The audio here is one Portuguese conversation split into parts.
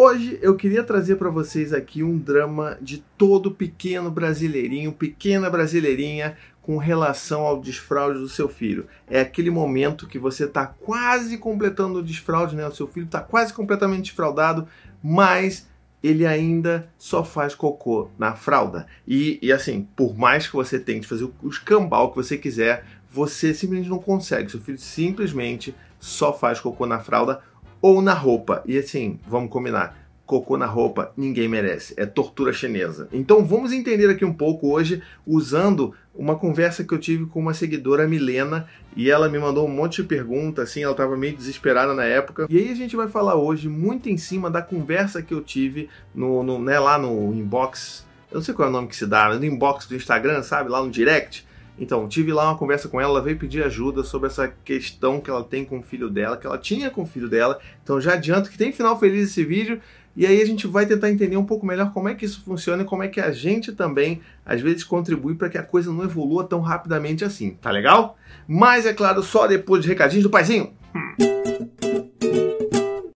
Hoje eu queria trazer para vocês aqui um drama de todo pequeno brasileirinho, pequena brasileirinha com relação ao desfraude do seu filho. É aquele momento que você está quase completando o desfraude, né? O seu filho está quase completamente desfraudado, mas ele ainda só faz cocô na fralda. E, e assim, por mais que você tente fazer o escambau que você quiser, você simplesmente não consegue. Seu filho simplesmente só faz cocô na fralda ou na roupa. E assim, vamos combinar cocô na roupa, ninguém merece. É tortura chinesa. Então vamos entender aqui um pouco hoje usando uma conversa que eu tive com uma seguidora, Milena, e ela me mandou um monte de perguntas, assim, ela estava meio desesperada na época. E aí a gente vai falar hoje muito em cima da conversa que eu tive no, no né, lá no inbox. Eu não sei qual é o nome que se dá, no inbox do Instagram, sabe? Lá no direct. Então, tive lá uma conversa com ela, ela veio pedir ajuda sobre essa questão que ela tem com o filho dela, que ela tinha com o filho dela. Então já adianto que tem final feliz esse vídeo e aí a gente vai tentar entender um pouco melhor como é que isso funciona e como é que a gente também, às vezes, contribui para que a coisa não evolua tão rapidamente assim. Tá legal? Mas, é claro, só depois de recadinhos do paizinho.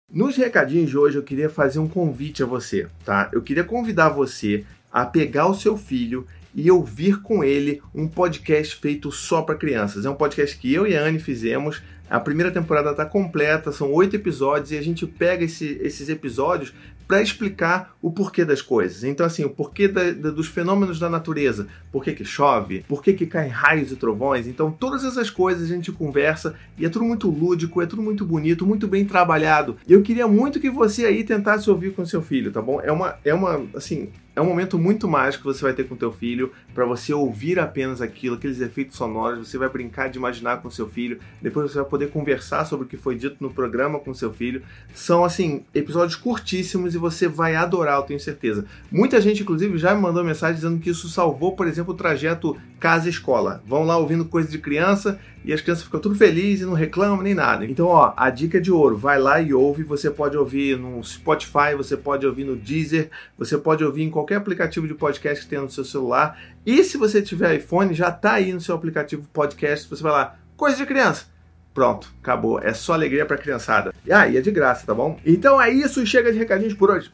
Nos recadinhos de hoje eu queria fazer um convite a você, tá? Eu queria convidar você a pegar o seu filho e ouvir com ele um podcast feito só para crianças. É um podcast que eu e a Anne fizemos. A primeira temporada está completa, são oito episódios e a gente pega esse, esses episódios para explicar o porquê das coisas. Então, assim, o porquê da, da, dos fenômenos da natureza, por que, chove, por que, que caem raios e trovões. Então, todas essas coisas a gente conversa e é tudo muito lúdico, é tudo muito bonito, muito bem trabalhado. E eu queria muito que você aí tentasse ouvir com seu filho, tá bom? É uma, é uma, assim, é um momento muito mágico que você vai ter com teu filho para você ouvir apenas aquilo, aqueles efeitos sonoros, você vai brincar de imaginar com seu filho, depois você vai poder conversar sobre o que foi dito no programa com seu filho. São assim, episódios curtíssimos e você vai adorar, eu tenho certeza. Muita gente inclusive já me mandou mensagem dizendo que isso salvou, por exemplo, o trajeto casa-escola. Vão lá ouvindo coisa de criança e as crianças ficam tudo felizes e não reclamam nem nada. Então, ó, a dica de ouro, vai lá e ouve, você pode ouvir no Spotify, você pode ouvir no Deezer, você pode ouvir em qualquer aplicativo de podcast que tenha no seu celular. E se você tiver iPhone, já tá aí no seu aplicativo podcast, você vai lá, coisa de criança. Pronto, acabou. É só alegria pra criançada. E é de graça, tá bom? Então é isso, chega de recadinhos por hoje.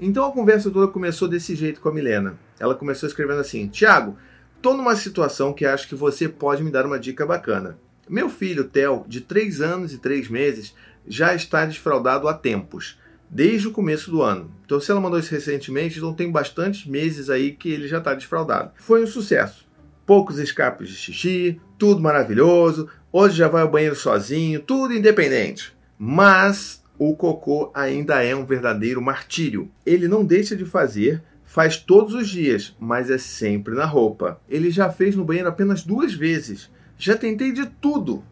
Então a conversa toda começou desse jeito com a Milena. Ela começou escrevendo assim: Tiago, tô numa situação que acho que você pode me dar uma dica bacana. Meu filho, Theo, de 3 anos e 3 meses, já está desfraudado há tempos, desde o começo do ano. Então, se ela mandou isso recentemente, então tem bastantes meses aí que ele já está desfraudado. Foi um sucesso. Poucos escapes de xixi, tudo maravilhoso. Hoje já vai ao banheiro sozinho, tudo independente. Mas o cocô ainda é um verdadeiro martírio. Ele não deixa de fazer Faz todos os dias, mas é sempre na roupa. Ele já fez no banheiro apenas duas vezes. Já tentei de tudo.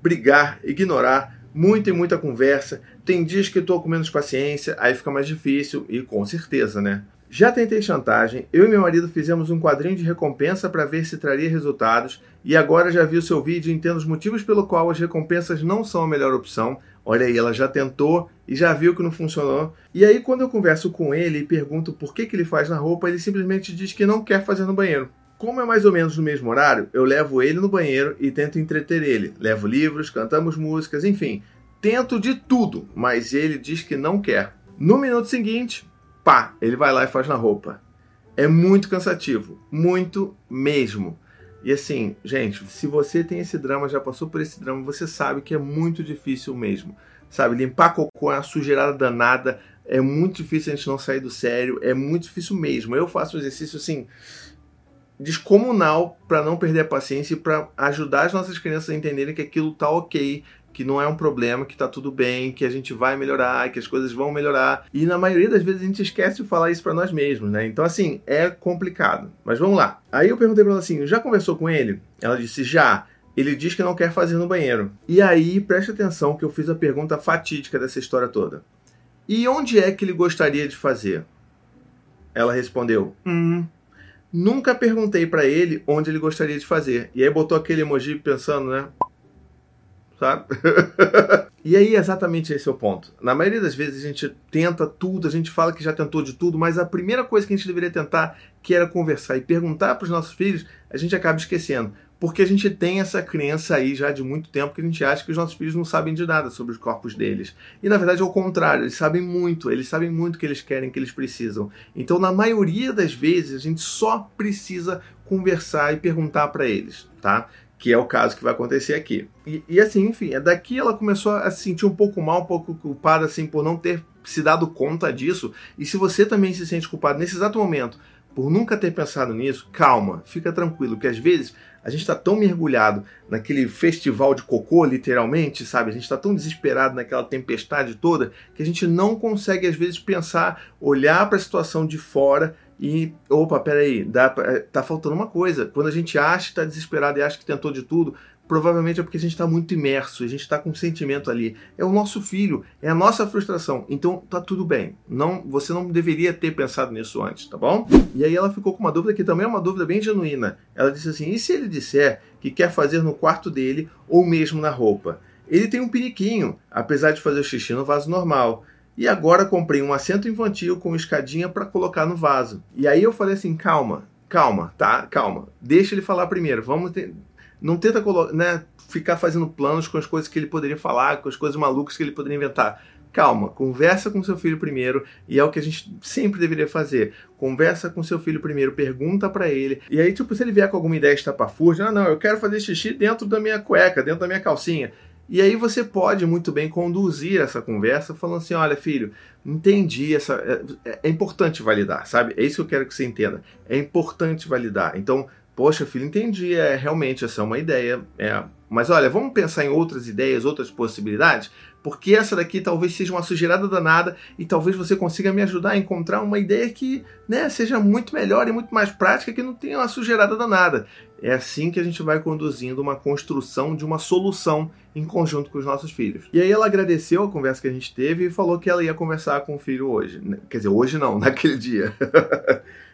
Brigar, ignorar, muita e muita conversa. Tem dias que estou com menos paciência, aí fica mais difícil, e com certeza, né? Já tentei chantagem, eu e meu marido fizemos um quadrinho de recompensa para ver se traria resultados, e agora já vi o seu vídeo e entendo os motivos pelo qual as recompensas não são a melhor opção, Olha aí, ela já tentou e já viu que não funcionou. E aí, quando eu converso com ele e pergunto por que, que ele faz na roupa, ele simplesmente diz que não quer fazer no banheiro. Como é mais ou menos no mesmo horário, eu levo ele no banheiro e tento entreter ele. Levo livros, cantamos músicas, enfim. Tento de tudo, mas ele diz que não quer. No minuto seguinte, pá, ele vai lá e faz na roupa. É muito cansativo, muito mesmo. E assim, gente, se você tem esse drama, já passou por esse drama, você sabe que é muito difícil mesmo. Sabe, limpar cocô é uma sujeirada danada, é muito difícil a gente não sair do sério, é muito difícil mesmo. Eu faço um exercício assim descomunal para não perder a paciência e para ajudar as nossas crianças a entenderem que aquilo tá ok, que não é um problema, que tá tudo bem, que a gente vai melhorar, que as coisas vão melhorar. E na maioria das vezes a gente esquece de falar isso para nós mesmos, né? Então, assim, é complicado. Mas vamos lá. Aí eu perguntei para ela assim: já conversou com ele? Ela disse: já. Ele diz que não quer fazer no banheiro. E aí, preste atenção que eu fiz a pergunta fatídica dessa história toda. E onde é que ele gostaria de fazer? Ela respondeu: Hum. Nunca perguntei para ele onde ele gostaria de fazer. E aí botou aquele emoji pensando, né? Sabe? e aí, exatamente esse é o ponto. Na maioria das vezes a gente tenta tudo, a gente fala que já tentou de tudo, mas a primeira coisa que a gente deveria tentar, que era conversar e perguntar para os nossos filhos, a gente acaba esquecendo. porque a gente tem essa crença aí já de muito tempo que a gente acha que os nossos filhos não sabem de nada sobre os corpos deles. E na verdade é o contrário, eles sabem muito, eles sabem muito o que eles querem, o que eles precisam. Então, na maioria das vezes, a gente só precisa conversar e perguntar para eles, tá? Que é o caso que vai acontecer aqui. E, e assim, enfim, é daqui ela começou a se sentir um pouco mal, um pouco culpada, assim, por não ter se dado conta disso. E se você também se sente culpado nesse exato momento por nunca ter pensado nisso, calma, fica tranquilo, que às vezes a gente está tão mergulhado naquele festival de cocô, literalmente, sabe? A gente está tão desesperado naquela tempestade toda que a gente não consegue, às vezes, pensar, olhar para a situação de fora e, opa, peraí, dá pra, tá faltando uma coisa. Quando a gente acha que está desesperado e acha que tentou de tudo, provavelmente é porque a gente está muito imerso, a gente está com um sentimento ali. É o nosso filho, é a nossa frustração. Então tá tudo bem. Não, você não deveria ter pensado nisso antes, tá bom? E aí ela ficou com uma dúvida que também é uma dúvida bem genuína. Ela disse assim: e se ele disser que quer fazer no quarto dele ou mesmo na roupa? Ele tem um piniquinho, apesar de fazer o xixi no vaso normal. E agora comprei um assento infantil com escadinha para colocar no vaso. E aí eu falei assim: calma, calma, tá? Calma. Deixa ele falar primeiro. Vamos ter não tenta né, ficar fazendo planos com as coisas que ele poderia falar, com as coisas malucas que ele poderia inventar. Calma, conversa com seu filho primeiro, e é o que a gente sempre deveria fazer. Conversa com seu filho primeiro, pergunta para ele. E aí, tipo, se ele vier com alguma ideia estapafúrdia, ah, não, eu quero fazer xixi dentro da minha cueca, dentro da minha calcinha. E aí você pode muito bem conduzir essa conversa falando assim, olha filho, entendi essa é, é, importante validar, sabe? É isso que eu quero que você entenda. É importante validar. Então Poxa, filho, entendi. É realmente essa é uma ideia. É. Mas olha, vamos pensar em outras ideias, outras possibilidades, porque essa daqui talvez seja uma sujeirada danada e talvez você consiga me ajudar a encontrar uma ideia que né, seja muito melhor e muito mais prática, que não tenha uma sujeirada danada. É assim que a gente vai conduzindo uma construção de uma solução em conjunto com os nossos filhos. E aí ela agradeceu a conversa que a gente teve e falou que ela ia conversar com o filho hoje. Quer dizer, hoje não, naquele dia.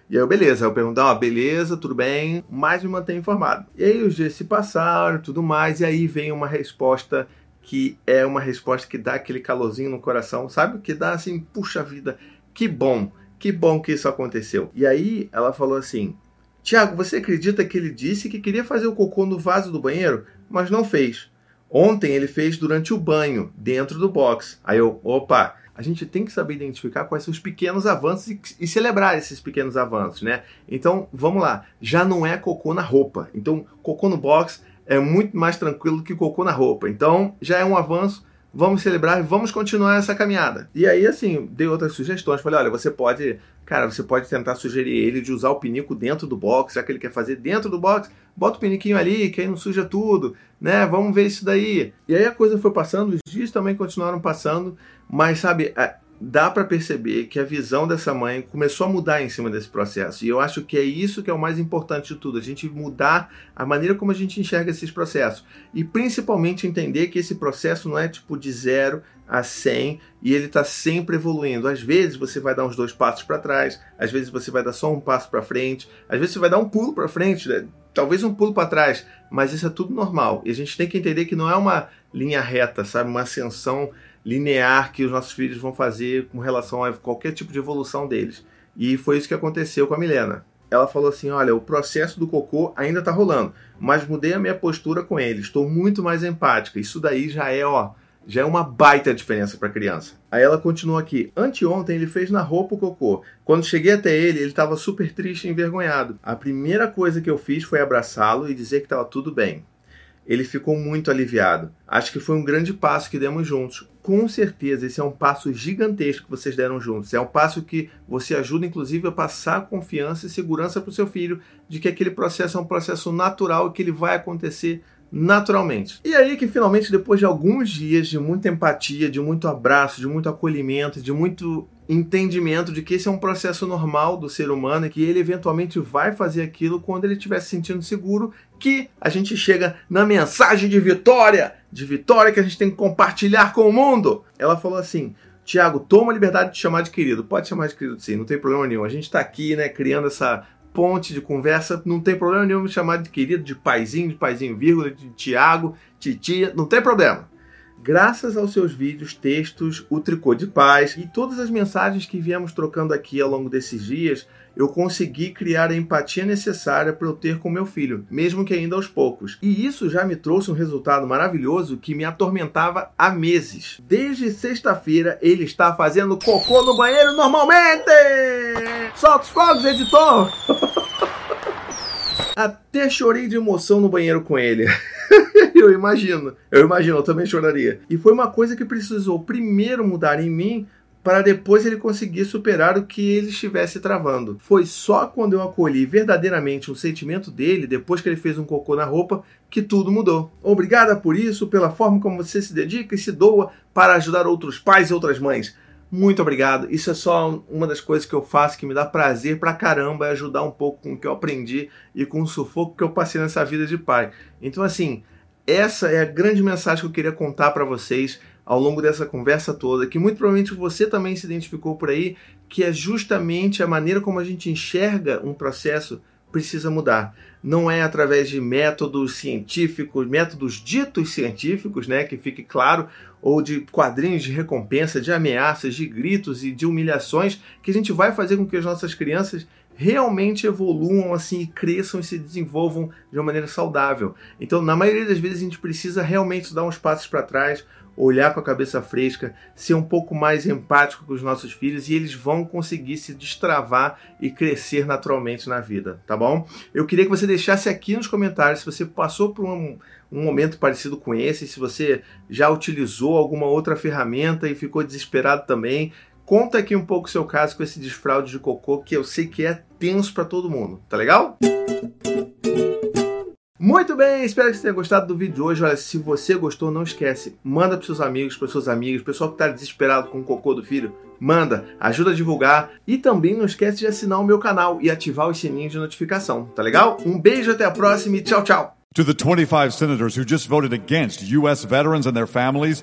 E aí, beleza, eu pergunto, ó, beleza, tudo bem, mas me mantenha informado. E aí os dias se passaram, tudo mais, e aí vem uma resposta que é uma resposta que dá aquele calorzinho no coração, sabe? Que dá assim, puxa vida, que bom, que bom que isso aconteceu. E aí ela falou assim: Tiago, você acredita que ele disse que queria fazer o cocô no vaso do banheiro, mas não fez? Ontem ele fez durante o banho, dentro do box. Aí eu, opa, a gente tem que saber identificar quais são os pequenos avanços e, e, celebrar esses pequenos avanços, né? Então, vamos lá. Já não é cocô na roupa. Então, cocô no box é muito mais tranquilo que cocô na roupa. Então, já é um avanço. Vamos celebrar e vamos continuar essa caminhada. E aí, assim, dei outras sugestões. Falei, olha, você pode, cara, você pode tentar sugerir ele de usar o pinico dentro do box, já que ele quer fazer dentro do box, bota o piniquinho ali, que aí não suja tudo, né? Vamos ver isso daí. E aí a coisa foi passando, os dias também continuaram passando. Mas, sabe, dá para perceber que a visão dessa mãe começou a mudar em cima desse processo. E eu acho que é isso que é o mais importante de tudo, a gente mudar a maneira como a gente enxerga esses processos. E principalmente entender que esse processo não é tipo de zero a 100 e ele está sempre evoluindo. Às vezes você vai dar uns dois passos para trás, às vezes você vai dar só um passo para frente, às vezes você vai dar um pulo para frente, né? talvez um pulo para trás, mas isso é tudo normal. E a gente tem que entender que não é uma linha reta, sabe, uma ascensão linear que os nossos filhos vão fazer com relação a qualquer tipo de evolução deles. E foi isso que aconteceu com a Milena. Ela falou assim: Olha, o processo do cocô ainda está rolando, mas mudei a minha postura com ele, estou muito mais empática. Isso daí já é, ó, já é uma baita diferença para a criança. Aí ela continua aqui. Anteontem ele fez na roupa o cocô. Quando cheguei até ele, ele estava super triste e envergonhado. A primeira coisa que eu fiz foi abraçá-lo e dizer que estava tudo bem ele ficou muito aliviado. Acho que foi um grande passo que demos juntos. Com certeza, esse é um passo gigantesco que vocês deram juntos. É um passo que você ajuda, inclusive, a passar confiança e segurança para o seu filho de que aquele processo é um processo natural e que ele vai acontecer naturalmente. E aí que finalmente, depois de alguns dias de muita empatia, de muito abraço, de muito acolhimento, de muito entendimento de que esse é um processo normal do ser humano e que ele eventualmente vai fazer aquilo quando ele estiver se sentindo seguro, que a gente chega na mensagem de vitória, de vitória que a gente tem que compartilhar com o mundo. Ela falou assim: Tiago, toma a liberdade de chamar de querido. Pode chamar de querido sim, não tem problema nenhum. A gente está aqui, né, criando essa ponte de conversa, não tem problema nenhum me chamar de querido, de paizinho, de paizinho vírgula, de Tiago, titia, não tem problema. Graças aos seus vídeos, textos, o tricô de paz e todas as mensagens que viemos trocando aqui ao longo desses dias, eu consegui criar a empatia necessária para eu ter com meu filho, mesmo que ainda aos poucos. E isso já me trouxe um resultado maravilhoso que me atormentava há meses. Desde sexta-feira ele está fazendo cocô no banheiro normalmente! Solta os fogos, editor! Até chorei de emoção no banheiro com ele. eu imagino, eu imagino, eu também choraria. E foi uma coisa que precisou primeiro mudar em mim para depois ele conseguir superar o que ele estivesse travando. Foi só quando eu acolhi verdadeiramente o sentimento dele, depois que ele fez um cocô na roupa, que tudo mudou. Obrigada por isso, pela forma como você se dedica e se doa para ajudar outros pais e outras mães. Muito obrigado. Isso é só uma das coisas que eu faço que me dá prazer pra caramba é ajudar um pouco com o que eu aprendi e com o sufoco que eu passei nessa vida de pai. Então, assim, essa é a grande mensagem que eu queria contar para vocês ao longo dessa conversa toda, que muito provavelmente você também se identificou por aí, que é justamente a maneira como a gente enxerga um processo precisa mudar. Não é através de métodos científicos, métodos ditos científicos, né, que fique claro, ou de quadrinhos de recompensa, de ameaças, de gritos e de humilhações, que a gente vai fazer com que as nossas crianças realmente evoluam assim e cresçam e se desenvolvam de uma maneira saudável. Então, na maioria das vezes a gente precisa realmente dar uns passos para trás, olhar com a cabeça fresca, ser um pouco mais empático com os nossos filhos e eles vão conseguir se destravar e crescer naturalmente na vida, tá bom? Eu queria que você deixasse aqui nos comentários se você passou por um, um momento parecido com esse, se você já utilizou alguma outra ferramenta e ficou desesperado também. Conta aqui um pouco o seu caso com esse desfraude de cocô que eu sei que é tenso para todo mundo, tá legal? Muito bem, espero que você tenha gostado do vídeo de hoje. Olha, se você gostou, não esquece, manda para seus amigos, para suas amigas, pessoal que está desesperado com o cocô do filho, manda, ajuda a divulgar e também não esquece de assinar o meu canal e ativar os sininhos de notificação, tá legal? Um beijo, até a próxima e tchau, tchau. To the 25 senators who just voted against U.S. veterans and their families,